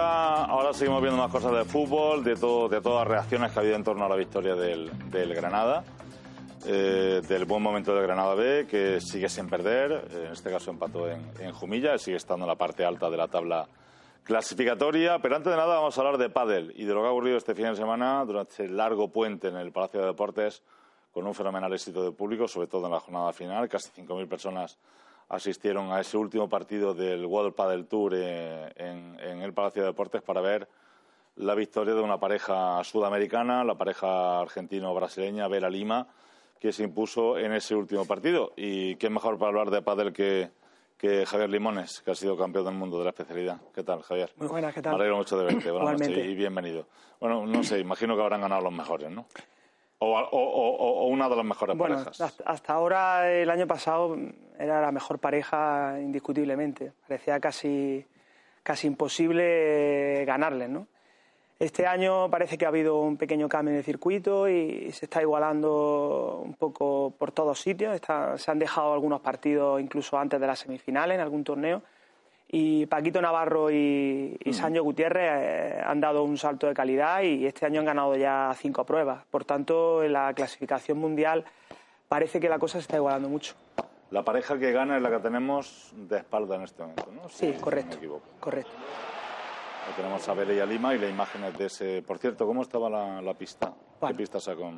Ahora, seguimos viendo más cosas de fútbol, de, todas las reacciones que ha habido en torno a la victoria del, del Granada, eh, del buen momento del Granada B, que sigue sin perder, en este caso empató en, en Jumilla, sigue estando en la parte alta de la tabla clasificatoria. Pero antes de nada vamos a hablar de pádel y de lo que ha ocurrido este fin de semana durante el largo puente en el Palacio de Deportes con un fenomenal éxito de público, sobre todo en la jornada final, casi 5.000 personas asistieron a ese último partido del World Padel Tour eh, en, en, el Palacio de Deportes para ver la victoria de una pareja sudamericana, la pareja argentino-brasileña Vera Lima, que se impuso en ese último partido. Y qué mejor para hablar de pádel que, que Javier Limones, que ha sido campeón del mundo de la especialidad. ¿Qué tal, Javier? Muy buenas, ¿qué tal? Me alegro mucho de verte. Buenas noches y bienvenido. Bueno, no sé, imagino que habrán ganado los mejores, ¿no? O, o, o, o una de las mejores Bueno, parejas. hasta ahora, el año pasado, era la mejor pareja indiscutiblemente. Parecía casi, casi imposible ganarles, ¿no? Este año parece que ha habido un pequeño cambio en el circuito y se está igualando un poco por todos sitios. Está- se han dejado algunos partidos incluso antes de las semifinales en algún torneo. Y Paquito Navarro y, y Sancho Gutiérrez eh, han dado un salto de calidad y este año han ganado ya cinco pruebas. Por tanto, en la clasificación mundial parece que la cosa se está igualando mucho. La pareja que gana es la que tenemos de espalda en este momento, ¿no? Sí, Si no correcto. me. Correcto. Ahí tenemos a Vera y a Lima y la imagen es de ese. Por cierto, ¿cómo estaba la, la pista? ¿Cuál? ¿Qué pista sacó?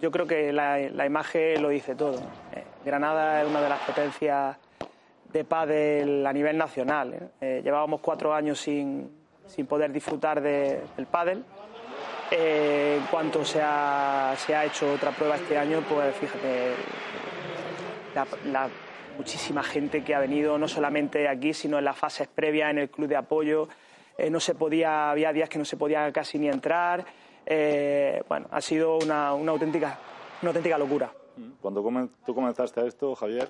Yo creo que la, la imagen lo dice todo. Eh, Granada es una de las potencias de pádel a nivel nacional. ¿eh? Eh, llevábamos cuatro años sin, sin poder disfrutar de- del pádel. En cuanto se ha, se ha hecho otra prueba este año, pues fíjate, la, la muchísima gente que ha venido, no solamente aquí, sino en las fases previas en el club de apoyo. Eh, no se podía, había días que no se podía casi ni entrar. Eh, bueno, ha sido una, una auténtica, una auténtica locura. Cuando comen- tú comenzaste a esto, Javier,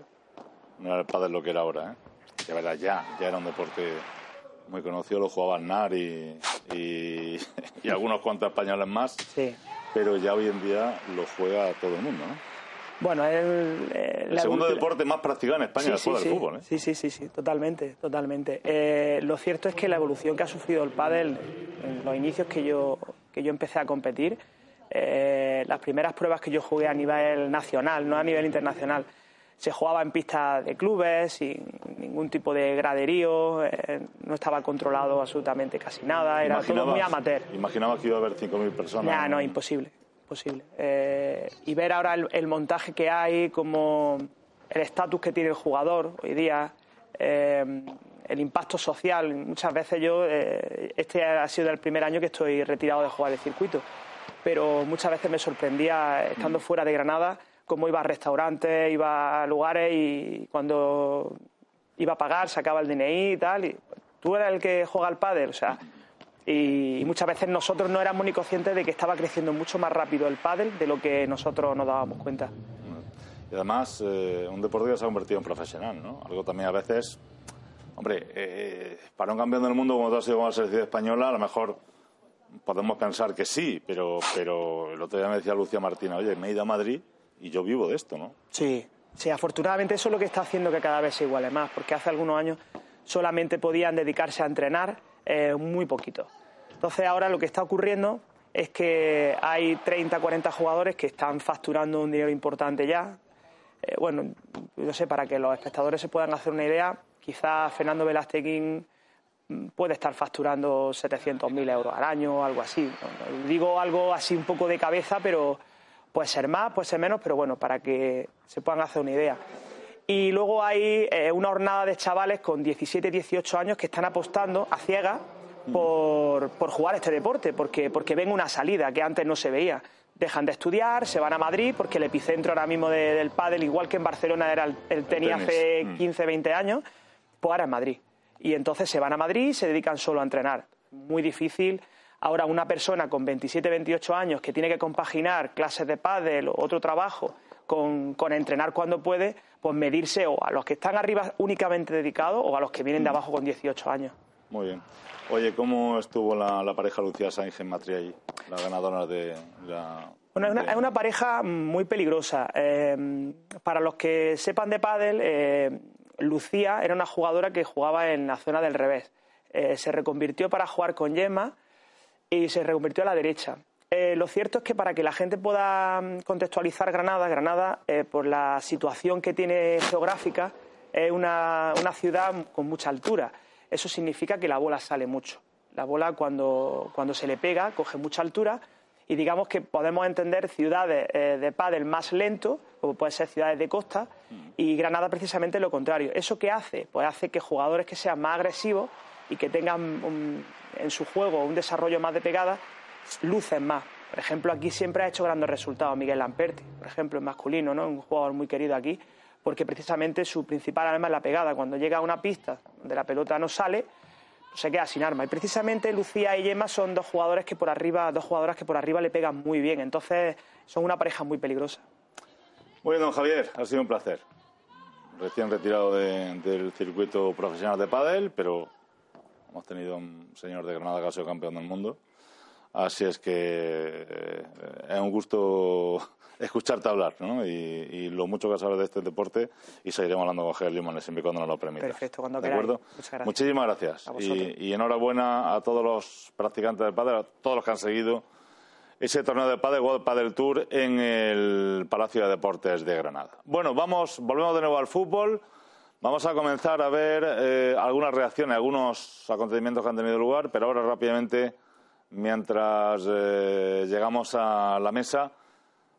no era el pádel lo que era ahora, ¿eh? De verdad, ya, ya era un deporte muy conocido, lo jugaba Aznar y, y, y algunos cuantos españoles más, Sí. pero ya hoy en día lo juega todo el mundo, ¿no? Bueno, el, eh, El la segundo evolu- deporte más practicado en España Sí, después sí, del sí. fútbol, ¿eh? Sí, sí, sí, sí, totalmente, totalmente. Eh, lo cierto es que la evolución que ha sufrido el pádel en los inicios que yo, que yo empecé a competir, eh, las primeras pruebas que yo jugué a nivel nacional, no a nivel internacional, se jugaba en pistas de clubes, sin ningún tipo de graderío, eh, no estaba controlado absolutamente casi nada, era todo muy amateur. Imaginabas que iba a haber 5.000 personas. Ya, no, imposible, imposible. Eh, y ver ahora el, el montaje que hay, como el estatus que tiene el jugador hoy día, eh, el impacto social. Muchas veces yo, eh, este ha sido el primer año que estoy retirado de jugar el circuito, pero muchas veces me sorprendía, estando fuera de Granada, cómo iba a restaurantes, iba a lugares y cuando iba a pagar sacaba el DNI y tal. Y, Tú eras el que juega al pádel, o sea, y, muchas veces nosotros no éramos ni conscientes de que estaba creciendo mucho más rápido el pádel de lo que nosotros nos dábamos cuenta. Y además, eh, un deporte que se ha convertido en profesional, ¿no? Algo también a veces, hombre, eh, para un campeón del mundo como tú has sido con la selección española, a lo mejor podemos pensar que sí, pero, pero el otro día me decía Lucía Martina, oye, me he ido a Madrid y yo vivo de esto, ¿no? Sí, sí, afortunadamente eso es lo que está haciendo que cada vez se iguale más, porque hace algunos años solamente podían dedicarse a entrenar eh, muy poquito. Entonces ahora lo que está ocurriendo es que hay 30, 40 jugadores que están facturando un dinero importante ya. Eh, bueno, no sé, para que los espectadores se puedan hacer una idea, quizás Fernando Velasteguín mm, puede estar facturando 700.000 euros al año o algo así. Digo algo así un poco de cabeza, pero puede ser más, puede ser menos, pero bueno, para que se puedan hacer una idea. Y luego hay eh, una hornada de chavales con 17, 18 años que están apostando a ciegas por, por jugar este deporte, porque, porque ven una salida que antes no se veía. dejan de estudiar, se van a Madrid, porque el epicentro ahora mismo del pádel, igual que en Barcelona era el, tenía hace 15, 20 mm. años, pues ahora en Madrid. Y entonces se van a Madrid y se dedican solo a entrenar. Muy difícil. Ahora una persona con 27, 28 años que tiene que compaginar clases de pádel o otro trabajo con, entrenar cuando puede, pues medirse o a los que están arriba únicamente dedicados o a los que vienen de mm. abajo con 18 años. Muy bien. Oye, ¿cómo estuvo la, pareja Lucía Sánchez en allí, la ganadora de la... Bueno, es una, pareja muy peligrosa. Eh, para los que sepan de pádel, eh, Lucía era una jugadora que jugaba en la zona del revés. Eh, se reconvirtió para jugar con Yema y se reconvirtió a la derecha. lo cierto es que para que la gente pueda mm, contextualizar Granada, Granada, por la situación que tiene geográfica, es una ciudad con mucha altura eso significa que la bola sale mucho. La bola cuando, cuando se le pega coge mucha altura y digamos que podemos entender ciudades eh, de pádel más lento, como pueden ser ciudades de costa, y Granada precisamente lo contrario. ¿Eso qué hace? Pues hace que jugadores que sean más agresivos y que tengan en su juego un desarrollo más de pegada, lucen más. Por ejemplo, aquí siempre ha hecho grandes resultados Miguel Lamperti, por ejemplo, en masculino, ¿no? un jugador muy querido aquí porque precisamente su principal arma es la pegada. Cuando llega a una pista donde la pelota no sale, se queda sin arma. Y precisamente Lucía y Yema son dos jugadores que por arriba, dos jugadoras que por arriba le pegan muy bien. Entonces son una pareja muy peligrosa. Bueno, don Javier, ha sido un placer. Recién retirado del circuito profesional de pádel, pero hemos tenido un señor de Granada que ha sido campeón del mundo. Así es que eh, es un gusto escucharte hablar, ¿no? Y, lo mucho que sabes de este deporte y seguiremos hablando con Javier Limones siempre cuando nos lo permita. Perfecto, cuando ¿De acuerdo? Muchísimas gracias. Y, enhorabuena a todos los practicantes del pádel, a todos los que han seguido ese torneo de pádel, World Padel Tour en el Palacio de Deportes de Granada. Bueno, vamos, volvemos de nuevo al fútbol. Vamos a comenzar a ver eh, algunas reacciones, algunos acontecimientos que han tenido lugar, pero ahora rápidamente, mientras eh, llegamos a la mesa,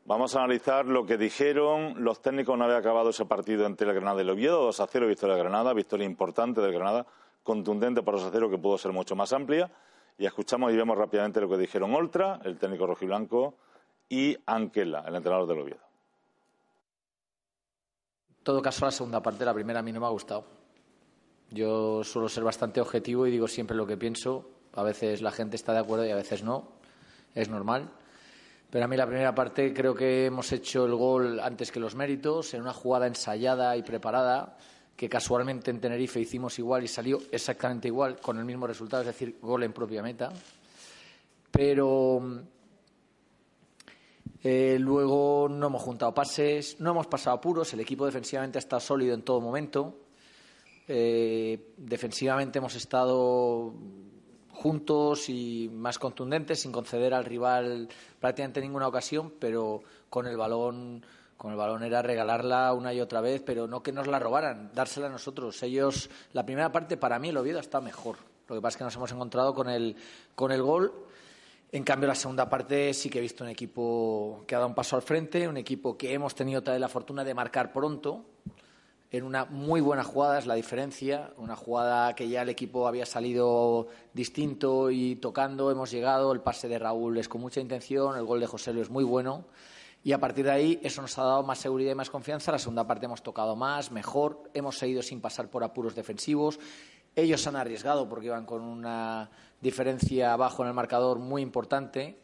Vamos a analizar lo que dijeron los técnicos una vez acabado ese partido entre el Granada y el Oviedo, 2 a 0 victoria de Granada, victoria importante del Granada, contundente para 2 a 0 que pudo ser mucho más amplia. Y escuchamos y vemos rápidamente lo que dijeron Oltra, el técnico rojiblanco, y Anquela, el entrenador del Oviedo. En todo caso, la segunda parte, la primera, a mí no me ha gustado. Yo suelo ser bastante objetivo y digo siempre lo que pienso. A veces la gente está de acuerdo y a veces no. Es normal. Pero a mí la primera parte creo que hemos hecho el gol antes que los méritos, en una jugada ensayada y preparada, que casualmente en Tenerife hicimos igual y salió exactamente igual, con el mismo resultado, es decir, gol en propia meta. Pero eh, luego no hemos juntado pases, no hemos pasado apuros, el equipo defensivamente ha estado sólido en todo momento. Eh, defensivamente hemos estado juntos y más contundentes, sin conceder al rival prácticamente ninguna ocasión, pero con el balón con el balón era regalarla una y otra vez, pero no que nos la robaran, dársela a nosotros. Ellos, la primera parte para mí el Oviedo está mejor. Lo que pasa es que nos hemos encontrado con el, con el gol. En cambio, la segunda parte sí que he visto un equipo que ha dado un paso al frente, un equipo que hemos tenido vez la fortuna de marcar pronto, en una muy buena jugada, es la diferencia, una jugada que ya el equipo había salido distinto y tocando, hemos llegado, el pase de Raúl es con mucha intención, el gol de José Luis es muy bueno y a partir de ahí eso nos ha dado más seguridad y más confianza, la segunda parte hemos tocado más, mejor, hemos seguido sin pasar por apuros defensivos, ellos han arriesgado porque iban con una diferencia abajo en el marcador muy importante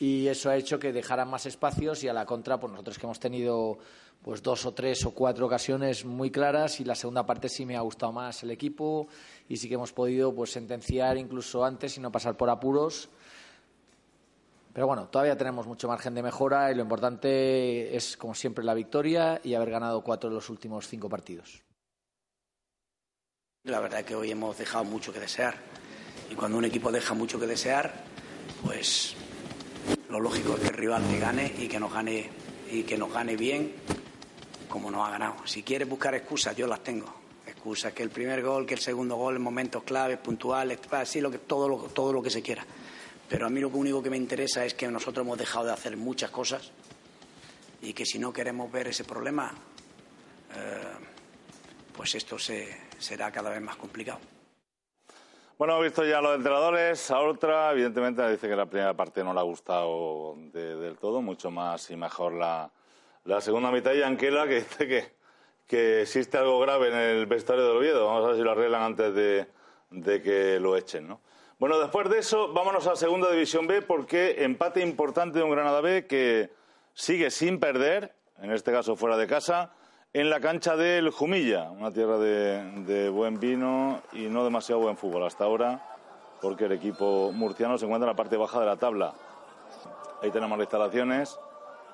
y eso ha hecho que dejaran más espacios y a la contra, pues nosotros que hemos tenido pues dos o tres o cuatro ocasiones muy claras y la segunda parte sí me ha gustado más el equipo y sí que hemos podido pues sentenciar incluso antes y no pasar por apuros. Pero bueno, todavía tenemos mucho margen de mejora y lo importante es, como siempre, la victoria y haber ganado cuatro de los últimos cinco partidos. La verdad es que hoy hemos dejado mucho que desear. Y cuando un equipo deja mucho que desear, pues lo lógico es que el rival te gane y que nos gane y que nos gane bien como no ha ganado. Si quieres buscar excusas, yo las tengo. Excusas que el primer gol, que el segundo gol en momentos claves, puntuales, así lo que, todo, lo, todo lo que se quiera. Pero a mí lo único que me interesa es que nosotros hemos dejado de hacer muchas cosas y que si no queremos ver ese problema, eh, pues esto se, será cada vez más complicado. Bueno, hemos visto ya los entrenadores. A otra, evidentemente, dice que la primera parte no le ha gustado del todo, mucho más y mejor la, la segunda mitad. Y Anquela, que dice que, que existe algo grave en el vestuario de Oviedo. Vamos a ver si lo arreglan antes de, de que lo echen, ¿no? Bueno, después de eso, vámonos a Segunda División B, porque empate importante de un Granada B que sigue sin perder, en este caso fuera de casa, en la cancha del Jumilla, una tierra de, buen vino y no demasiado buen fútbol hasta ahora, porque el equipo murciano se encuentra en la parte baja de la tabla. Ahí tenemos las instalaciones,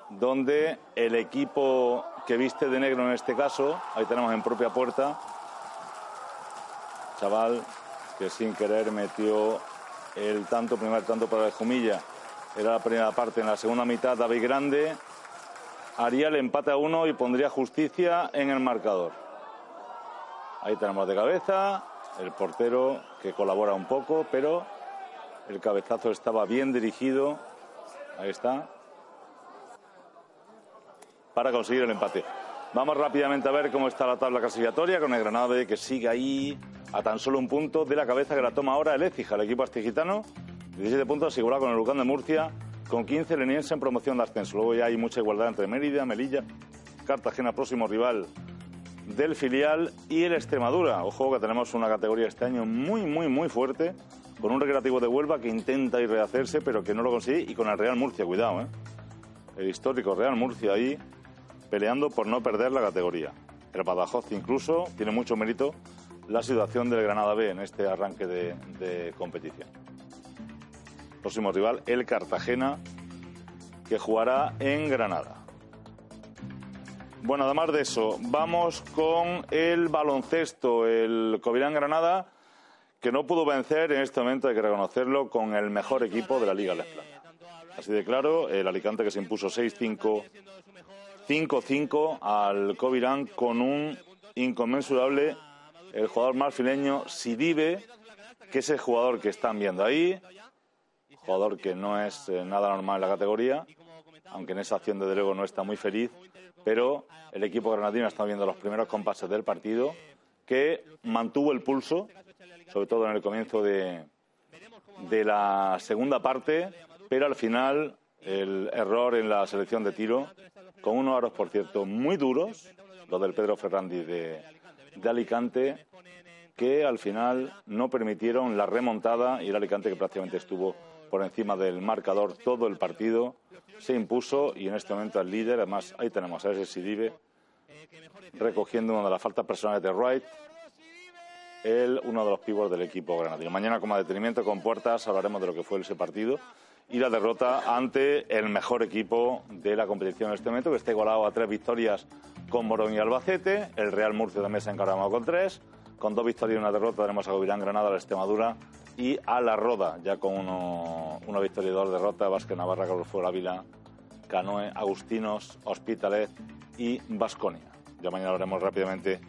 donde el equipo que viste de negro en este caso, ahí tenemos en propia puerta, chaval que sin querer metió el tanto, primer tanto para el Jumilla. Era la primera parte. En la segunda mitad, David Grande haría el empate a uno y pondría justicia en el marcador. Ahí tenemos de cabeza el portero que colabora un poco, pero el cabezazo estaba bien dirigido. Ahí está. Para conseguir el empate. Vamos rápidamente a ver cómo está la tabla clasificatoria con el Granada que sigue ahí a tan solo un punto de la cabeza que la toma ahora el Écija, el equipo astigitano. 17 puntos asegurado con el Lucán de Murcia con 15 lenienses en promoción de ascenso. Luego ya hay mucha igualdad entre Mérida, Melilla, Cartagena, próximo rival del filial, y el Extremadura. Ojo que tenemos una categoría este año muy, muy, muy fuerte, con un recreativo de Huelva que intenta ir rehacerse, pero que no lo consigue, y con el Real Murcia, cuidado, ¿eh? El histórico Real Murcia ahí peleando por no perder la categoría. El Badajoz incluso tiene mucho mérito la situación del Granada B en este arranque de, competición próximo rival, el Cartagena, que jugará en Granada. Bueno, además de eso, vamos con el baloncesto, el Covirán Granada, que no pudo vencer en este momento, hay que reconocerlo, con el mejor equipo de la Liga España. Así de claro, el Alicante que se impuso 6-5, 5-5 al Covirán con un inconmensurable, el jugador marfileño Sidibe, que es el jugador que están viendo ahí, jugador que no es eh, nada normal en la categoría, aunque en esa acción de luego no está muy feliz, pero el equipo granadino está viendo los primeros compases del partido, que mantuvo el pulso, sobre todo en el comienzo de, de la segunda parte, pero al final el error en la selección de tiro, con unos aros, por cierto, muy duros, los del Pedro Ferrandi de, de Alicante, que al final no permitieron la remontada y el Alicante que prácticamente estuvo por encima del marcador todo el partido, se impuso y en este momento el líder, además ahí tenemos a ese Sidibe recogiendo una de las faltas personales de Wright, él uno de los pibos del equipo granadino. Mañana como detenimiento con puertas hablaremos de lo que fue ese partido y la derrota ante el mejor equipo de la competición en este momento, que está igualado a tres victorias con Morón y Albacete, el Real Murcia también se ha encargado con tres, con dos victorias y una derrota tenemos a Govirán Granada, la Extremadura y a la Roda, ya con uno, una victoria y dos derrotas, Vázquez Navarra, Carlos Fuera Ávila, Canoe, Agustinos, Hospitalet y Vasconia. Ya mañana hablaremos rápidamente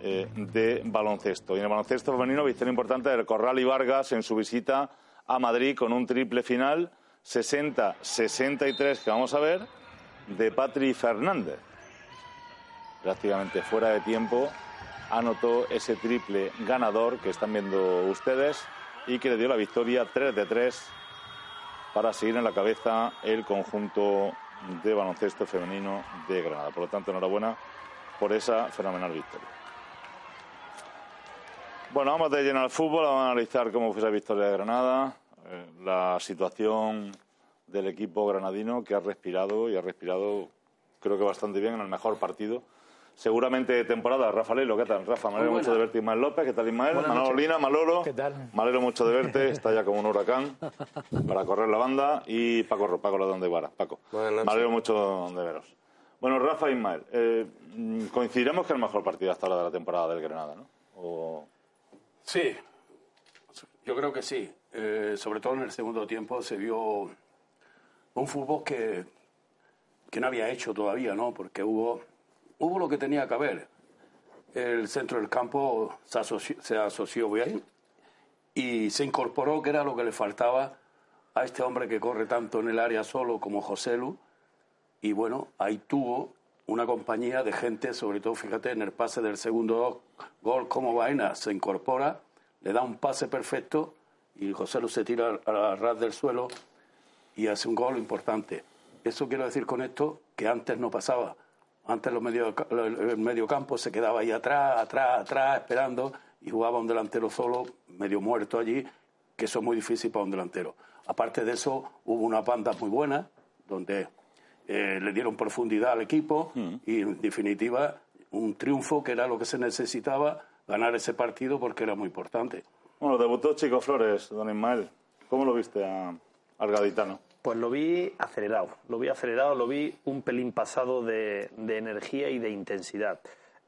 eh, de baloncesto. Y en el baloncesto femenino, victoria importante del Corral y Vargas en su visita a Madrid con un triple final 60-63 que vamos a ver de Patri Fernández. Prácticamente fuera de tiempo anotó ese triple ganador que están viendo ustedes y que le dio la victoria 3 de 3 para seguir en la cabeza el conjunto de baloncesto femenino de Granada. Por lo tanto, enhorabuena por esa fenomenal victoria. Bueno, vamos de lleno al fútbol, vamos a analizar cómo fue esa victoria de Granada, eh, la situación del equipo granadino que ha respirado y ha respirado creo que bastante bien en el mejor partido seguramente temporada. Rafa Lelo, ¿qué tal? Rafa, me alegro mucho de verte. Ismael López, ¿qué tal Ismael? Manolo Lina, Maloro. ¿Qué tal? Me alegro mucho de verte, está ya como un huracán para correr la banda. Y Paco, Paco Ladón de Guara. Paco, me alegro mucho de veros. Bueno, Rafa e Ismael, eh, coincidiremos que es el mejor partido hasta ahora de la temporada del Granada, ¿no? Sí, yo creo que sí. Eh, sobre todo en el segundo tiempo se vio un fútbol que, que no había hecho todavía, ¿no? Porque hubo hubo lo que tenía que haber. El centro del campo se asoció, bien y se incorporó, que era lo que le faltaba a este hombre que corre tanto en el área solo como José Lu. Y bueno, ahí tuvo una compañía de gente, sobre todo, fíjate, en el pase del segundo gol, como Vaina se incorpora, le da un pase perfecto y José Lu se tira a ras del suelo y hace un gol importante. Eso quiero decir con esto que antes no pasaba. Antes los medio, el medio campo se quedaba ahí atrás, atrás, atrás, esperando y jugaba un delantero solo, medio muerto allí, que eso es muy difícil para un delantero. Aparte de eso, hubo una banda muy buena, donde eh, le dieron profundidad al equipo Mm. y, en definitiva, un triunfo que era lo que se necesitaba, ganar ese partido porque era muy importante. Bueno, debutó Chico Flores, don Ismael. ¿Cómo lo viste a- al gaditano? Pues lo vi acelerado, lo vi acelerado, lo vi un pelín pasado de, de energía y de intensidad.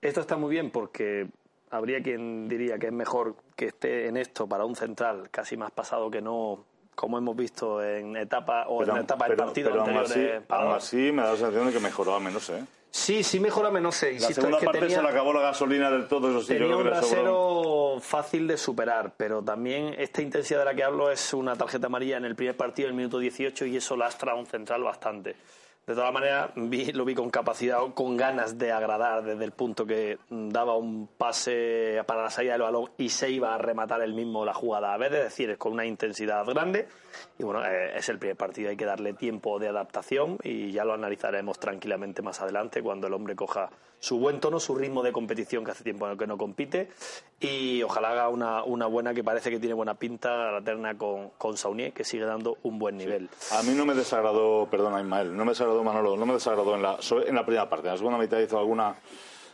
Esto está muy bien porque habría quien diría que es mejor que esté en esto para un central casi más pasado que no, como hemos visto en etapa o en etapa del partido pero aún anteriores. así, aún así me da la sensación de que mejoró al menos, ¿eh? Sí, sí mejora menos sé. La Insisto, segunda es que parte tenía- se le acabó la gasolina del todo, eso sí, yo Tenía creo un rasero fácil de superar, pero también esta intensidad de la que hablo es una tarjeta amarilla en el primer partido, en el minuto 18, y eso lastra a un central bastante. De todas maneras, vi- lo vi con capacidad, con ganas de agradar desde el punto que daba un pase para la salida del balón y se iba a rematar él mismo la jugada a vez, es decir, con una intensidad grande. Y bueno, eh, es el primer partido, hay que darle tiempo de adaptación y ya lo analizaremos tranquilamente más adelante cuando el hombre coja su buen tono, su ritmo de competición que hace tiempo que no compite y ojalá haga una, una buena que parece que tiene buena pinta la terna con, con Saunier, que sigue dando un buen nivel. A mí no me desagradó, perdona Ismael, no me desagradó Manolo, no me desagradó en la, en la primera parte. En la segunda mitad hizo alguna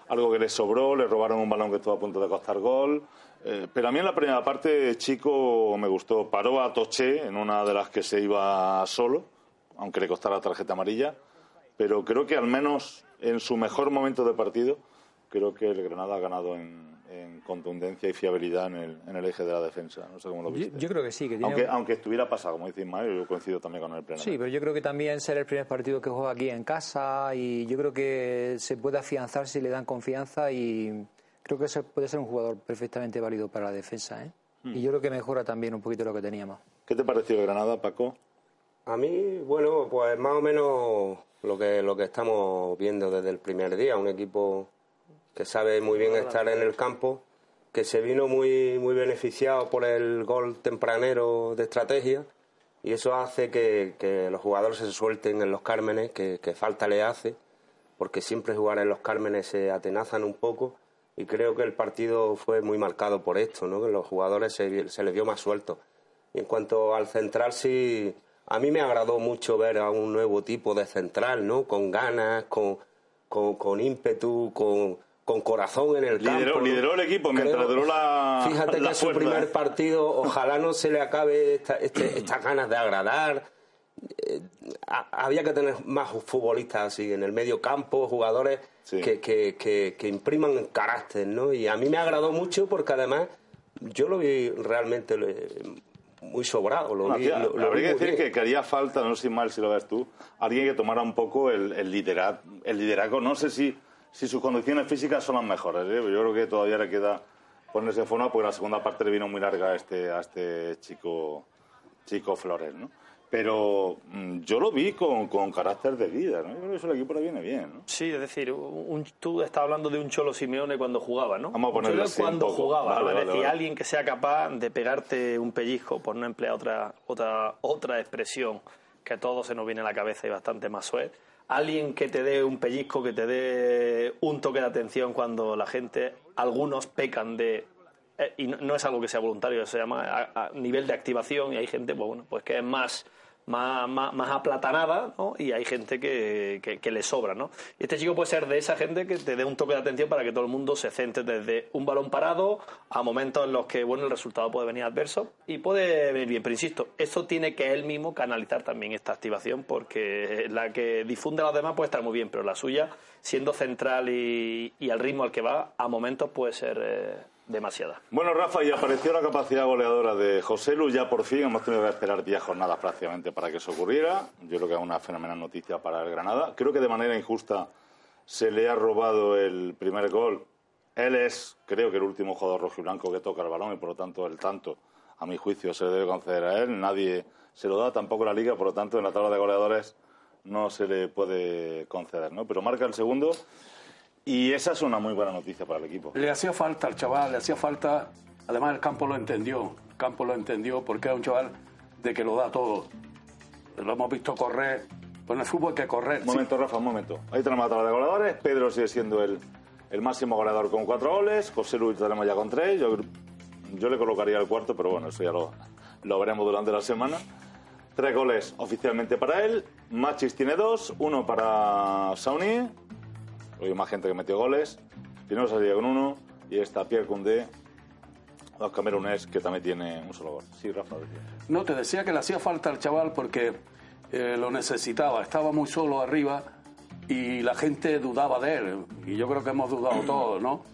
algo que le sobró, le robaron un balón que estuvo a punto de costar gol. Eh, pero a mí en la primera parte, Chico me gustó. Paró a Toché en una de las que se iba solo, aunque le costara tarjeta amarilla. Pero creo que al menos en su mejor momento de partido, creo que el Granada ha ganado en, en contundencia y fiabilidad en el, en el eje de la defensa. No sé cómo lo viste. yo creo que sí, que tiene aunque, un- aunque estuviera pasado, como dice Ismael, yo coincido también con el pleno. Sí, pero yo creo que también ser el primer partido que juega aquí en casa y yo creo que se puede afianzar si le dan confianza y creo que ese puede ser un jugador perfectamente válido para la defensa. ¿eh? Hmm. Y yo creo que mejora también un poquito lo que teníamos. ¿Qué te pareció el Granada, Paco? A mí, bueno, pues más o menos lo que, lo que estamos viendo desde el primer día. Un equipo que sabe muy bien estar en el campo, que se vino muy, muy beneficiado por el gol tempranero de estrategia y eso hace que, que los jugadores se suelten en los cármenes, que, que falta le hace, porque siempre jugar en los cármenes se atenazan un poco y creo que el partido fue muy marcado por esto, ¿no? que los jugadores se, se les vio más sueltos. Y en cuanto al central, sí, a mí me agradó mucho ver a un nuevo tipo de central, ¿no? Con ganas, con, con, con ímpetu, con, con corazón en el Lideró- campo. lideró el equipo mientras duró la- Fíjate la que su cuerda, primer partido, ojalá no se le acabe esta- este- estas ganas de agradar. Eh, ha- había que tener más futbolistas así en el medio campo, jugadores que, que, que, que impriman carácter, ¿no? Y a mí me agradó mucho porque además yo lo vi realmente eh, muy sobrado. Lo Bueno, vi, lo- lo vi habría que decir bien. que, haría falta, no sé si mal si lo ves tú, alguien que tomara un poco el, el, liderazgo, el liderazgo. No sé si, si sus condiciones físicas son las mejores. ¿eh? Yo creo que todavía le queda ponerse en forma porque la segunda parte le vino muy larga a este, a este chico, chico Flores, ¿no? Pero mm, yo lo vi con, con carácter de líder, ¿no? Yo creo que eso el equipo le viene bien, ¿no? Sí, es decir, un, tú estás hablando de un Cholo Simeone cuando jugaba, ¿no? Vamos a Un ponerlo Cholo así un cuando poco. jugaba, Vale, ¿no? es vale, decir, vale. alguien que sea capaz de pegarte un pellizco, por no emplear otra, otra, otra expresión que a todos se nos viene a la cabeza y bastante más suave. Alguien que te dé un pellizco, que te dé un toque de atención cuando la gente, algunos pecan de eh, y no, no es algo que sea voluntario, se llama a, a nivel de activación y hay gente, pues bueno, pues que es más más, más, aplatanada, ¿no? Y hay gente que, que, le sobra, ¿no? Este chico puede ser de esa gente que te dé un toque de atención para que todo el mundo se centre desde un balón parado a momentos en los que, bueno, el resultado puede venir adverso y puede venir bien. Pero insisto, eso tiene que él mismo canalizar también esta activación porque la que difunde a los demás puede estar muy bien, pero la suya, siendo central y, y al ritmo al que va, a momentos puede ser eh, demasiada. Bueno, Rafa, y apareció la capacidad goleadora de José Lu. Ya por fin hemos tenido que esperar 10 jornadas prácticamente para que eso ocurriera. Yo creo que es una fenomenal noticia para el Granada. Creo que de manera injusta se le ha robado el primer gol. Él es, creo que, el último jugador rojiblanco que toca el balón y por lo tanto el tanto, a mi juicio, se le debe conceder a él. Nadie se lo da, tampoco la liga, por lo tanto en la tabla de goleadores no se le puede conceder, ¿no? Pero marca el segundo y esa es una muy buena noticia para el equipo. Le hacía falta al chaval, le hacía falta Además, el campo lo entendió. El campo lo entendió porque es un chaval de que lo da todo. Lo hemos visto correr. Pues en el fútbol hay que correr. Un momento, Rafa, un momento. Ahí tenemos la de goleadores. Pedro sigue siendo el, el máximo goleador con cuatro goles. José Luis tenemos ya con tres. Yo, yo le colocaría el cuarto, pero bueno, eso ya lo, lo veremos durante la semana. Tres goles oficialmente para él. Machis tiene dos. Uno para Sauni. Hay más gente que metió goles. Pinero salía con uno. Y está Pierre Koundé, los camerunes, que también tiene un solo gol. Sí, Rafa. No, te decía que le hacía falta al chaval porque eh, lo necesitaba. Estaba muy solo arriba y la gente dudaba de él. Y yo creo que hemos dudado todos, ¿no?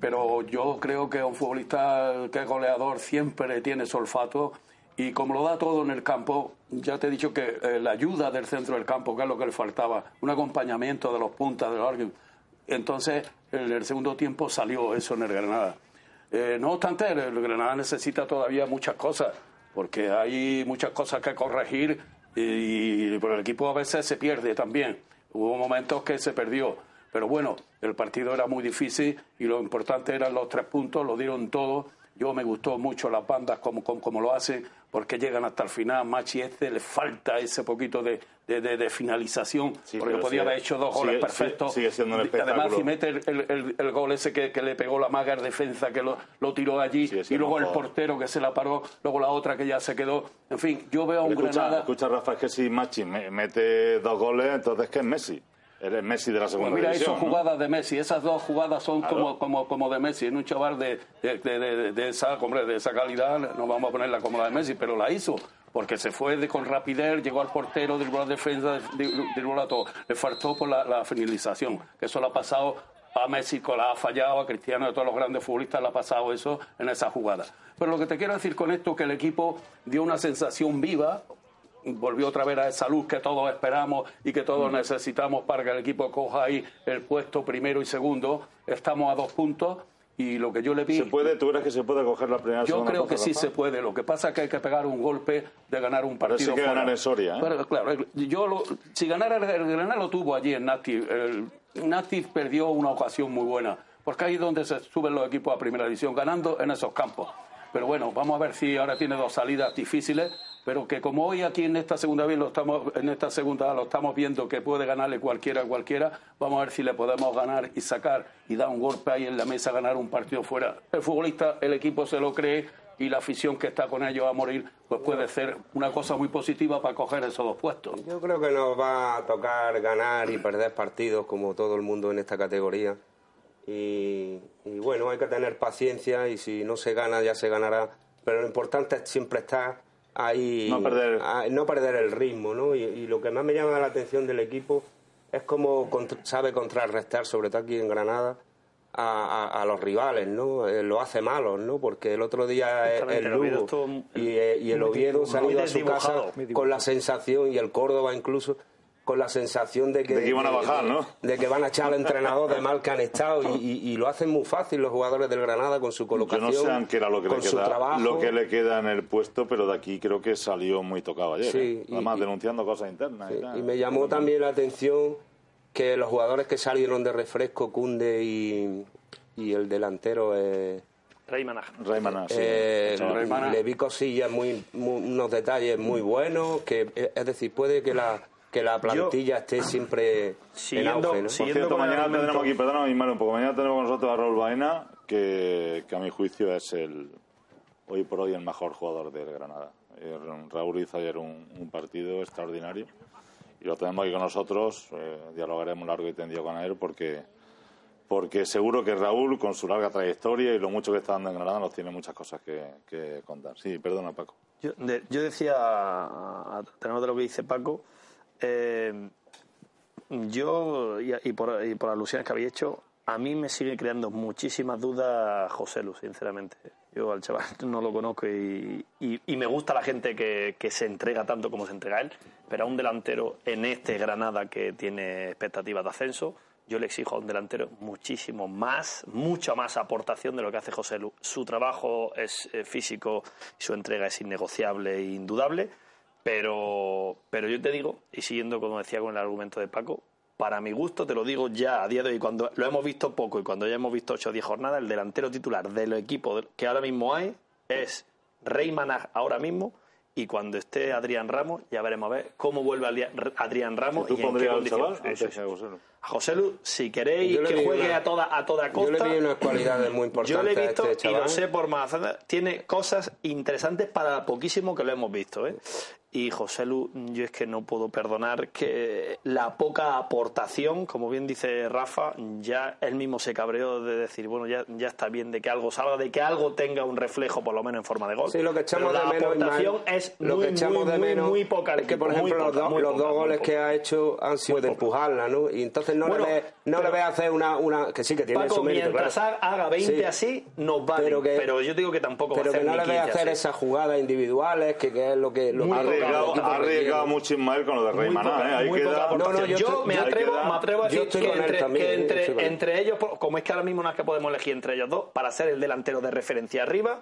Pero yo creo que un futbolista que es goleador siempre tiene su olfato y como lo da todo en el campo, ya te he dicho que eh, la ayuda del centro del campo, que es lo que le faltaba, un acompañamiento de los puntas, de los árboles. Entonces, en el segundo tiempo salió eso en el Granada. Eh, no obstante, el, Granada necesita todavía muchas cosas, porque hay muchas cosas que corregir y, por el equipo a veces se pierde también. Hubo momentos que se perdió, pero bueno, el partido era muy difícil y lo importante eran los tres puntos, lo dieron todo. Yo me gustó mucho las bandas como, como lo hacen, porque llegan hasta el final. Machi este le falta ese poquito de, de, de- de finalización, Sí, porque podía sigue- haber hecho dos sigue- goles perfectos. sigue siendo un Además, si mete el, el- el- el gol ese que, que le pegó la maga en defensa, que lo, lo tiró allí, y luego el portero que se la paró, luego la otra que ya se quedó. En fin, yo veo a un Escucha, Granada. escucha, Rafa, es que si Machi me- mete dos goles, entonces ¿qué es Messi? Eres Messi de la segunda Pues mira, división, hizo ¿no? jugadas de Messi. Esas dos jugadas son Claro. como, como, como de Messi. En un chaval de, de, de- esa, hombre, de esa calidad, no vamos a ponerla como la de Messi, pero la hizo. Porque se fue de, con rapidez, llegó al portero, dribló la defensa, dribló a todo. Le faltó por la, la finalización. Que eso le ha pasado a Messi, la ha fallado, a Cristiano, a todos los grandes futbolistas le ha pasado eso en esa jugada. Pero lo que te quiero decir con esto es que el equipo dio una sensación viva, volvió otra vez a esa luz que todos esperamos y que todos necesitamos para que el equipo coja ahí el puesto primero y segundo. Estamos a dos puntos y lo que yo le vi... ¿Se puede? ¿Tú crees que se puede coger la primera Yo creo que sí se puede. Lo que pasa es que hay que pegar un golpe de ganar un Pero partido. sí que fuera. ganar en Soria, ¿eh? Pero, claro, yo lo- si ganara el, Granada lo tuvo allí en Nati. El Nati perdió una ocasión muy buena, porque ahí es donde se suben los equipos a primera división, ganando en esos campos. Pero bueno, vamos a ver si ahora tiene dos salidas difíciles, pero que como hoy aquí en esta segunda vez lo estamos, en esta segunda lo estamos viendo que puede ganarle cualquiera a cualquiera, vamos a ver si le podemos ganar y sacar y dar un golpe ahí en la mesa, ganar un partido fuera. El futbolista, el equipo se lo cree y la afición que está con ellos a morir, pues puede ser una cosa muy positiva para coger esos dos puestos. Yo creo que nos va a tocar ganar y perder partidos como todo el mundo en esta categoría. Y, y bueno, hay que tener paciencia y si no se gana ya se ganará. Pero lo importante es siempre estar ahí, No perder. a- no perder el ritmo. ¿no? Y, y lo que más me llama la atención del equipo es cómo sabe contrarrestar, sobre todo aquí en Granada, a, a- a los rivales, ¿no? Eh, lo hace malos, ¿no? Porque el otro día el, Justamente, el Lugo y, eh, y el Oviedo ido a su casa con la sensación, y el Córdoba incluso, con la sensación de que, De que iban a bajar, ¿no? de que van a echar al entrenador de mal que han estado y, y- y lo hacen muy fácil los jugadores del Granada con su Yo colocación, no sé a qué era lo que, con le su queda, trabajo. lo que le queda en el puesto, pero de aquí creo que salió muy tocado ayer. Sí, ¿eh? Además, y- denunciando cosas internas. y, Sí, tal. y me llamó también la atención que los jugadores que salieron de refresco, Cunde y, y el delantero, eh, Rayman Aj- Raymana, sí. eh, Chaval. Raymana. le vi cosillas muy, muy- unos detalles muy buenos, que eh, es decir, puede que la que la plantilla esté siempre en Siguiendo- auge, ¿no? Por siguiendo cierto, con el mañana tendremos aquí, perdóname, Ismael, un poco, mañana tenemos con nosotros a Raúl Baena, que, que a mi juicio es el hoy por hoy el mejor jugador del Granada. Eh, Raúl hizo ayer un, un partido extraordinario y lo tenemos aquí con nosotros, eh, dialogaremos largo y tendido con él porque porque seguro que Raúl, con su larga trayectoria y lo mucho que está dando en Granada, nos tiene muchas cosas que, que contar. Sí, perdona, Paco. Yo, de- yo decía, a, a tenor de lo que dice Paco, eh, yo, y, por, y por alusiones que había hecho, a mí me sigue creando muchísimas dudas José Lu, sinceramente. Yo al chaval no lo conozco y, me gusta la gente que, se entrega tanto como se entrega él, pero a un delantero en este Granada que tiene expectativas de ascenso, yo le exijo a un delantero muchísimo más, mucha más aportación de lo que hace José Lu. Su trabajo es eh, físico su entrega es innegociable e indudable, pero, pero yo te digo, y siguiendo como decía con el argumento de Paco, para mi gusto, te lo digo ya a día de hoy, cuando lo hemos visto poco y cuando ya hemos visto 8 o 10 jornadas, el delantero titular del equipo que ahora mismo hay es Rey Manag ahora mismo y cuando esté Adrián Ramos ya veremos a ver cómo vuelve Adrián Ramos ¿Tú y en qué condiciones. a. José Lu. Si queréis le que juegue una- a toda a toda costa, Yo le vi unas cualidades muy importantes yo lo he a visto este y lo sé por más. Tiene cosas interesantes para poquísimo que lo hemos visto. ¿eh? Y José Lu, yo es que no puedo perdonar que la poca aportación, como bien dice Rafa, ya él mismo se cabreó de decir, bueno, ya, ya está bien de que algo salga, de que algo tenga un reflejo por lo menos en forma de gol. Sí, lo que echamos Pero de la menos, aportación es lo muy, que echamos muy, de muy, menos muy poca. es que por muy ejemplo poca, los, dos- muy los poca, dos muy goles que ha hecho han sido de empujarla, ¿no? Y entonces no Bueno, le ve, no pero- le ve hacer una, una que sí que tiene Paco, su mérito, mientras claro. haga 20 Sí. así, nos vale. Pero, Pero que- yo digo que tampoco va a pero hacer que no le ve 15 hacer así. esas jugadas individuales que, que es lo que lo que- arriesgado, ha arriesgado mucho Ismael con lo de Rey Maná, poca, ¿eh? No, no, yo yo me atrevo, queda- me atrevo a decir que entre, también, que eh, entre, entre ellos, por- como es que ahora mismo no es que podemos elegir entre ellos dos, para ser el delantero de referencia arriba,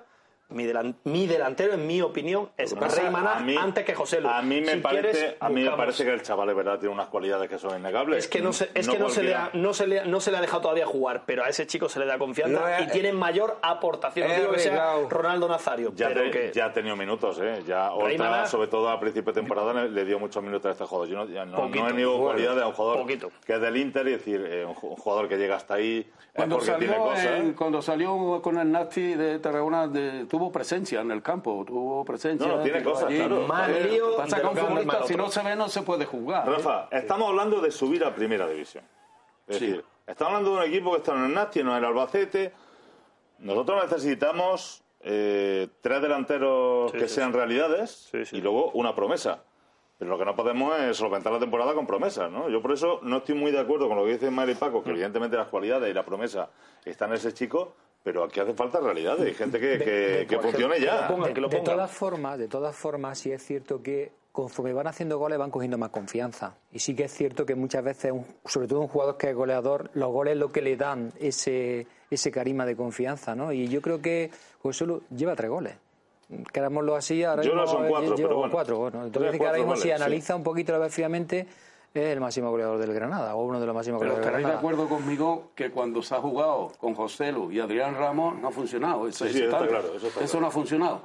mi, delan- mi delantero, en mi opinión, es Rey Maná mí- antes que José Lu. A mí me Si parece, quieres, a mí me parece que el chaval es verdad tiene unas cualidades que son innegables. Es que no se, es que no se, le ha, no, se le, ha- no se le ha dejado todavía jugar, pero a ese chico se le da confianza No, y tiene mayor aportación. No digo que sea. Ronaldo Nazario, Ya, pero te- que ya ha tenido minutos, ¿eh? Ya Rey Maná- sobre todo a principio de temporada, le- le dio muchos minutos a este jugador. Yo no, ya no, Poquito. no he Bueno, cualidades a un jugador poquito. que es del Inter y decir, eh, un ju- un jugador que llega hasta ahí es Cuando porque tiene salió, cosas. en- cuando salió con el Nasti de Tarragona, de- tuvo presencia en el campo, tuvo presencia. No, tiene cosas, allí. claro. Más lío pasa que un futbolista, si no se ve, no se puede jugar. ¿eh? Rafa, estamos hablando de subir a primera división. Es Sí. decir, estamos hablando de un equipo que está en el Nasti, no en el Albacete. Nosotros necesitamos eh, tres delanteros Sí, que sí, sean realidades Sí, sí. y luego una promesa. Pero lo que no podemos es solventar la temporada con promesas, ¿no? Yo por eso no estoy muy de acuerdo con lo que dice Mari Paco, que Mm. evidentemente las cualidades y la promesa están en ese chico, pero aquí hace falta realidades y gente que, que, que funcione ya. pongan, que lo de todas formas, de todas formas, sí es cierto que conforme van haciendo goles van cogiendo más confianza. Y sí que es cierto que muchas veces, un- sobre todo un jugador que es goleador, los goles es lo que le dan ese, ese carisma de confianza, ¿no? Y yo creo que José Lu lleva tres goles. Querámoslo así, ahora Yo mismo que son cuatro, lleva pero bueno. cuatro, bueno. Entonces, que ahora mismo si sí. analiza un poquito, lo ve fríamente, el máximo goleador del Granada, o uno de los máximos Pero goleadores estaréis de del Granada. acuerdo conmigo que cuando se ha jugado con José Lu y Adrián Ramos no ha funcionado. Eso, Sí, sí, eso está tal. claro, eso está claro. no ha funcionado.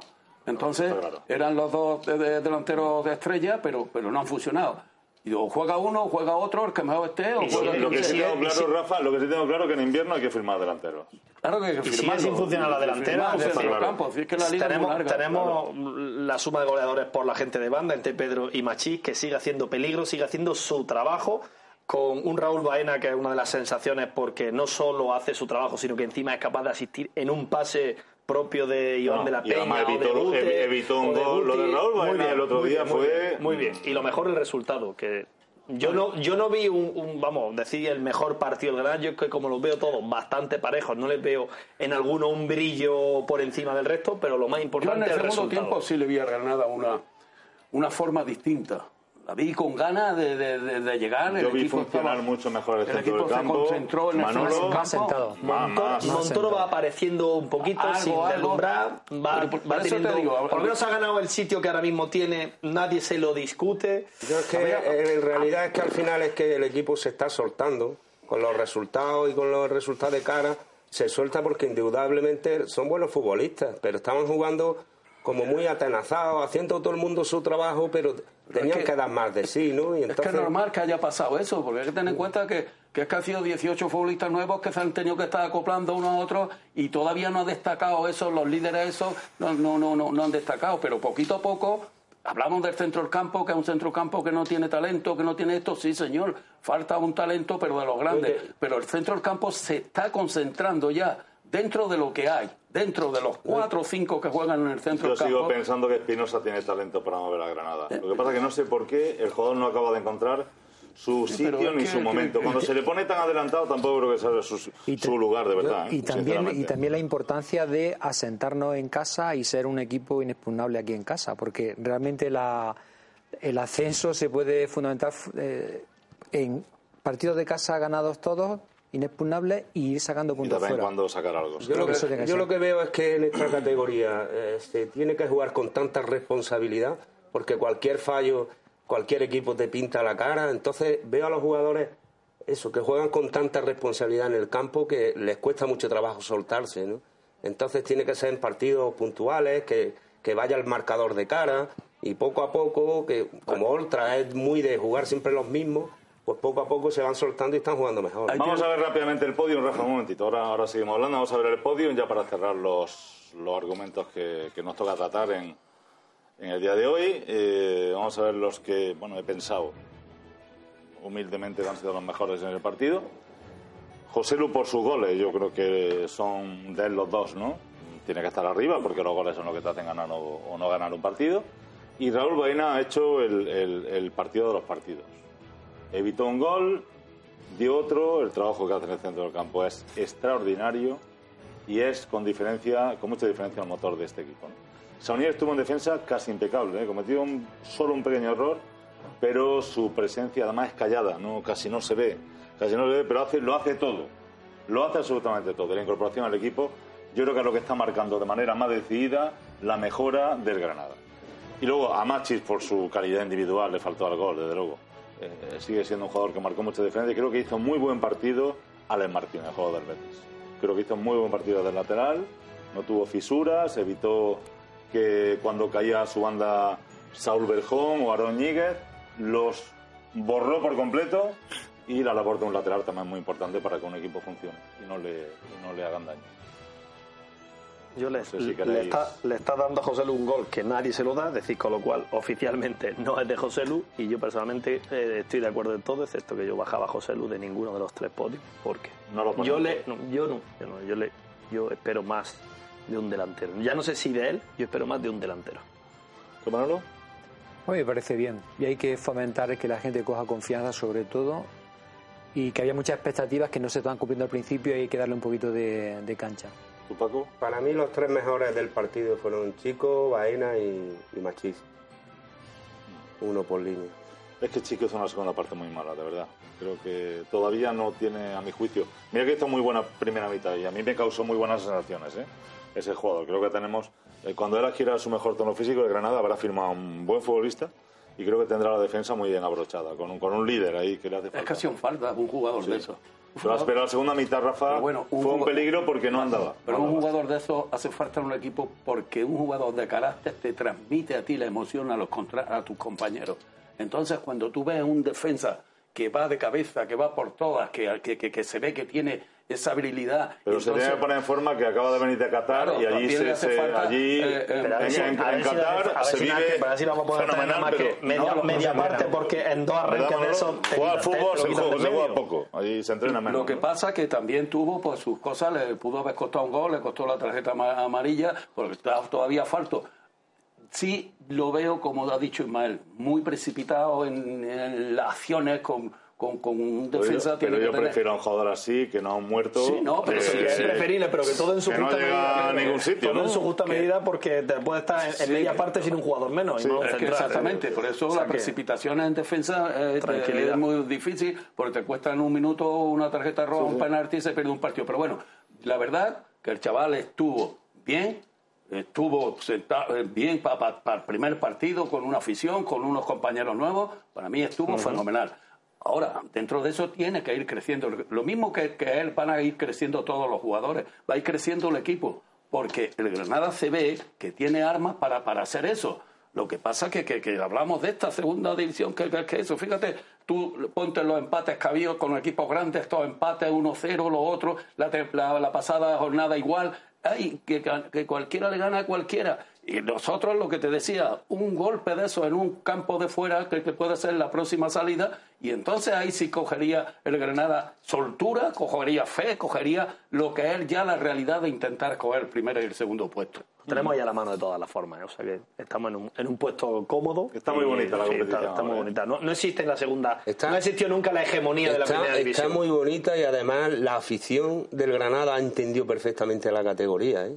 Entonces, claro. eran los dos de- de- delanteros de estrella, pero, pero no han funcionado. Y o juega uno, o juega otro, el que mejor esté, o juega el Lo que sí tengo claro, si- Rafa, lo que sí tengo claro es que en invierno hay que firmar delanteros. Claro que hay que la delantera, Firmar campo, si es que la liga tenemos, larga, tenemos la suma de goleadores por la gente de banda, entre Pedro y Machís, que sigue haciendo peligro, sigue haciendo su trabajo, con un Raúl Baena, que es una de las sensaciones, porque no solo hace su trabajo, sino que encima es capaz de asistir en un pase propio de Iván No, de la Peña. además o de evitó- evi- evitó un o de gol. Lo de. Raúl Muy bien, el otro muy día bien, muy fue- bien, Muy bien, y lo mejor el resultado, que yo no, yo no vi un, un, vamos, decir el mejor partido del Granada, yo es que como los veo todos bastante parejos, no les veo en alguno un brillo por encima del resto, pero lo más Yo en importante el el segundo resultado. tiempo sí le vi a Granada una, una forma distinta. La vi con ganas de, de- de- de llegar. Yo el vi equipo funcionar estaba- mucho mejor el centro equipo del se concentró en el Manolo, centro del Más campo. sentado. Más, más. Montoro va apareciendo un poquito Algo, sin algo. deslumbrar, va, por- por va eso te teniendo, digo, a- por lo menos ha ganado el sitio que ahora mismo tiene, nadie se lo discute. Yo es que eh, en realidad es que al final es que el equipo se está soltando con los resultados y con los resultados de cara. Se suelta porque indudablemente son buenos futbolistas, pero estaban jugando como muy atenazados, haciendo todo el mundo su trabajo, pero tenían que- que, dar más de sí, ¿no? Y Es que entonces, es normal que haya pasado eso, porque hay que tener en cuenta que, que es que han sido 18 futbolistas nuevos que se han tenido que estar acoplando unos a otros y todavía no han destacado eso, los líderes esos no, no, no, no, no han destacado, pero poquito a poco hablamos del centro del campo, que es un centro del campo que no tiene talento, que no tiene esto, sí señor, falta un talento, pero de los grandes, pero el centro del campo se está concentrando ya dentro de lo que hay, dentro de los cuatro o cinco que juegan en el centro Yo del sigo campo. pensando que Espinosa tiene talento para mover a Granada. Lo que pasa es que no sé por qué el jugador no acaba de encontrar su sitio ni que- su que- momento. Cuando se le pone tan adelantado tampoco creo que sea su, Y su lugar, de verdad. Y ¿eh? también, y también la importancia de asentarnos en casa y ser un equipo inexpugnable aquí en casa, porque realmente la, el ascenso se puede fundamentar eh, en partidos de casa ganados todos, inexpugnables, y ir sacando puntos fuera. cuando sacar algo. Yo, lo que, yo lo que veo es que en esta categoría eh, se tiene que jugar con tanta responsabilidad, porque cualquier fallo, cualquier equipo te pinta la cara. Entonces veo a los jugadores eso, que juegan con tanta responsabilidad en el campo que les cuesta mucho trabajo soltarse, ¿no? Entonces tiene que ser en partidos puntuales, que, que vaya el marcador de cara y poco a poco, que como Ultra es muy de jugar siempre los mismos, pues poco a poco se van soltando y están jugando mejor. Vamos a ver rápidamente el podio, Rafa, un momentito. Ahora, ahora seguimos hablando, vamos a ver el podio ya para cerrar los, los argumentos que, que nos toca tratar en, en el día de hoy. Eh, vamos a ver los que, bueno, he pensado humildemente que han sido los mejores en el partido. José Lu por sus goles, yo creo que son de él los dos, ¿no? Tiene que estar arriba porque los goles son los que te hacen ganar o, o no ganar un partido. Y Raúl Baena ha hecho el, el- el partido de los partidos. Evitó un gol, dio otro, el trabajo que hace en el centro del campo es extraordinario y es con diferencia, con mucha diferencia el motor de este equipo. ¿no? Estuvo en defensa casi impecable, ¿eh? cometió solo un pequeño error, pero su presencia además es callada, casi no se ve, casi no se ve, pero lo hace todo, lo hace absolutamente todo. La incorporación al equipo, yo creo que es lo que está marcando de manera más decidida la mejora del Granada. Y luego a Machis por su calidad individual le faltó al gol, desde luego. Eh, sigue siendo un jugador que marcó mucha diferencia creo que hizo muy buen partido Alex Martínez, el jugador del Betis. Creo que hizo muy buen partido del lateral, no tuvo fisuras, evitó que cuando caía su banda Saúl Berjón o Aaron Níguez, los borró por completo y la labor de un lateral también es muy importante para que un equipo funcione y no le, y no le hagan daño. Yo le, No sé si le está, le está dando a José Lu un gol que nadie se lo da, es decir, con lo cual oficialmente no es de José Lu y yo personalmente eh, estoy de acuerdo en todo, excepto que yo bajaba a José Lu de ninguno de los tres podios, porque No lo yo le, no, yo no, yo no, yo le, yo espero más de un delantero. Ya no sé si de él, yo espero más de un delantero. ¿Tú, Manolo? A mí me parece bien. Y hay que fomentar que la gente coja confianza sobre todo y que había muchas expectativas que no se estaban cumpliendo al principio y hay que darle un poquito de, de cancha. ¿Tú, Paco? Para mí los tres mejores del partido fueron Chico, Baena y, y Machís. Uno por línea. Es que Chico hizo una segunda parte muy mala, de verdad. Creo que todavía no tiene, a mi juicio. Mira que hizo muy buena primera mitad y a mí me causó muy buenas sensaciones, ¿eh? Ese jugador. Creo que tenemos. eh, cuando él adquiera su mejor tono físico, el Granada habrá firmado un buen futbolista y creo que tendrá la defensa muy bien abrochada, con un, con un líder ahí que le hace falta. Es casi un falta un jugador Sí. de eso. Pero, pero la segunda mitad, Rafa, Pero bueno, un fue un peligro porque no andaba. Pero un jugador de eso hace falta en un equipo porque un jugador de carácter te transmite a ti la emoción a, los contra- a tus compañeros. Entonces, cuando tú ves un defensa que va de cabeza, que va por todas, que, que, que- que se ve que tiene esa habilidad. Pero se entonces- tiene que poner en forma que acaba de venir de Qatar Claro, y allí, se, se- falta, allí eh, eh, en, a si- en- a en si- Qatar a ver se si vive para ver si vamos a poder nada más que media, no, media no, parte, no. porque en dos ¿Verdad, arranques de eso Juega fútbol, lo se juega, se poco. Allí se entrena menos. Lo que pasa que también tuvo pues sus cosas, le pudo haber costado un gol, le costó la tarjeta ama- amarilla, porque está todavía falto. Sí lo veo, como ha dicho Ismael, muy precipitado en, en las acciones con, con, con un defensa. pero yo prefiero a un jugador así que no a un muerto. Sí, no, pero que- sí, es preferible, pero que todo en su que no justa llega medida. a ningún sitio, Todo ¿no? en su justa medida porque te puede estar en, en Sí, media parte sin un jugador menos. y no Es que exactamente, por eso O sea la precipitación en defensa eh, Tranquilidad. es muy difícil, porque te cuesta en un minuto una tarjeta roja, un penalti y se pierde un partido. Pero bueno, la verdad que el chaval estuvo bien, estuvo sentado, eh, bien para el primer partido, con una afición, con unos compañeros nuevos, para mí estuvo fenomenal. Ahora, dentro de eso tiene que ir creciendo. Lo mismo que, que él van a ir creciendo todos los jugadores, va a ir creciendo el equipo, porque el Granada se ve que tiene armas para, para hacer eso. Lo que pasa que, que, que hablamos de esta segunda división, que, que, eso, fíjate, tú ponte los empates que con equipos grandes, estos empates 1-0, lo otro, la, la, la pasada jornada igual, ay, que, que cualquiera le gana a cualquiera. Y nosotros, lo que te decía, un golpe de eso en un campo de fuera, que, que puede ser la próxima salida, y entonces ahí sí cogería el Granada soltura, cogería fe, cogería lo que es ya la realidad de intentar coger el primer y el segundo puesto. Tenemos ya la mano de todas las formas, ¿eh? o sea que estamos en un, en un puesto cómodo. Está muy Y- bonita la sí, competición Está, está muy ¿eh? bonita. No, no existe en la segunda. Está- no existió nunca la hegemonía de la Está, primera está muy bonita y además la afición del Granada ha entendido perfectamente la categoría. ¿eh?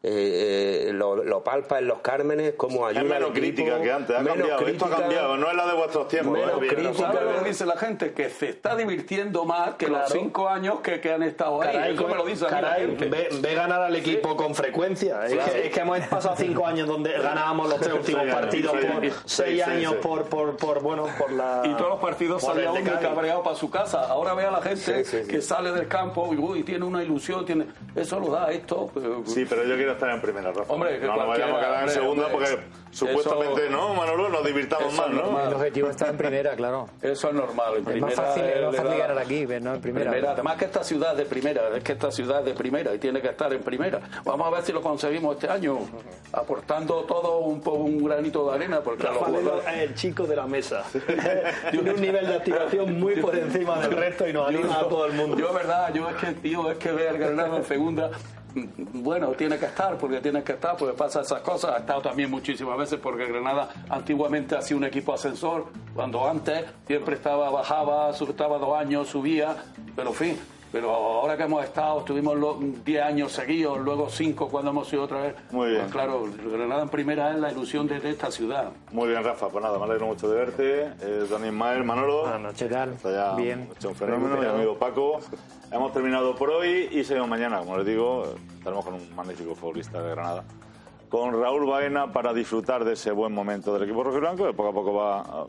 Eh, eh, lo, lo, palpa en los Cármenes, como ayuda es menos crítica que antes, ha cambiado, esto ha cambiado, no es la de vuestros tiempos. Menos ¿eh? crítica, lo dice la gente? Que se está divirtiendo más que los cinco años que, que han estado ahí. Me lo dice caray, la gente. Ve, ve, ganar al equipo con frecuencia. Es, que, es, que, hemos pasado cinco años donde ganábamos los tres últimos partidos por seis años por, por, por, bueno, por la... Y todos los partidos salían muy cabreado para su casa. Ahora ve a la gente que sale del campo y uy, tiene una ilusión, tiene eso lo da esto. Sí, pero yo quiero estar en primera, Rafa. Hombre, que no nos vayamos a quedar en segunda porque supuestamente no, Manolo, nos divirtamos más, ¿no? El objetivo está en primera, claro. Eso es normal. En primera, es más fácil, es más fácil ganar aquí, no en primera. primera. Además que esta ciudad es de primera, es que esta ciudad es de primera y tiene que estar en primera. Vamos a ver si lo conseguimos este año, aportando todo un, un granito de arena. Porque Rafa es el chico de la mesa. tiene un nivel de activación muy por encima del resto y nos anima a todo el mundo. Yo, verdad, yo es que, tío, es que ver Granada en segunda bueno, tiene que estar, porque tiene que estar, porque pasa esas cosas. Ha estado también muchísimas veces porque Granada antiguamente ha sido un equipo ascensor, cuando antes siempre estaba, bajaba, estaba dos años, subía, pero en fin. Pero ahora que hemos estado, estuvimos 10 años seguidos, luego 5 cuando hemos ido otra vez. Muy bien. Pues claro, Granada en primera es la ilusión de, esta ciudad. Muy bien, Rafa. Pues nada, me alegro mucho de verte. Eh, Don Ismael, Manolo. Buenas noches, tal? Bien. Hecho un fenómeno, mi amigo Paco. Hemos terminado por hoy y seguimos mañana. Como les digo, estaremos con un magnífico futbolista de Granada. Con Raúl Baena para disfrutar de ese buen momento del equipo rojiblanco, que poco a poco va ah,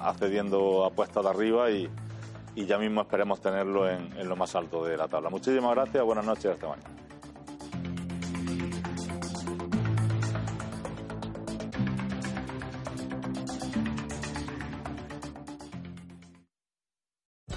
accediendo a puestas de arriba y, y ya mismo esperemos tenerlo en, en lo más alto de la tabla. Muchísimas gracias, buenas noches y hasta mañana.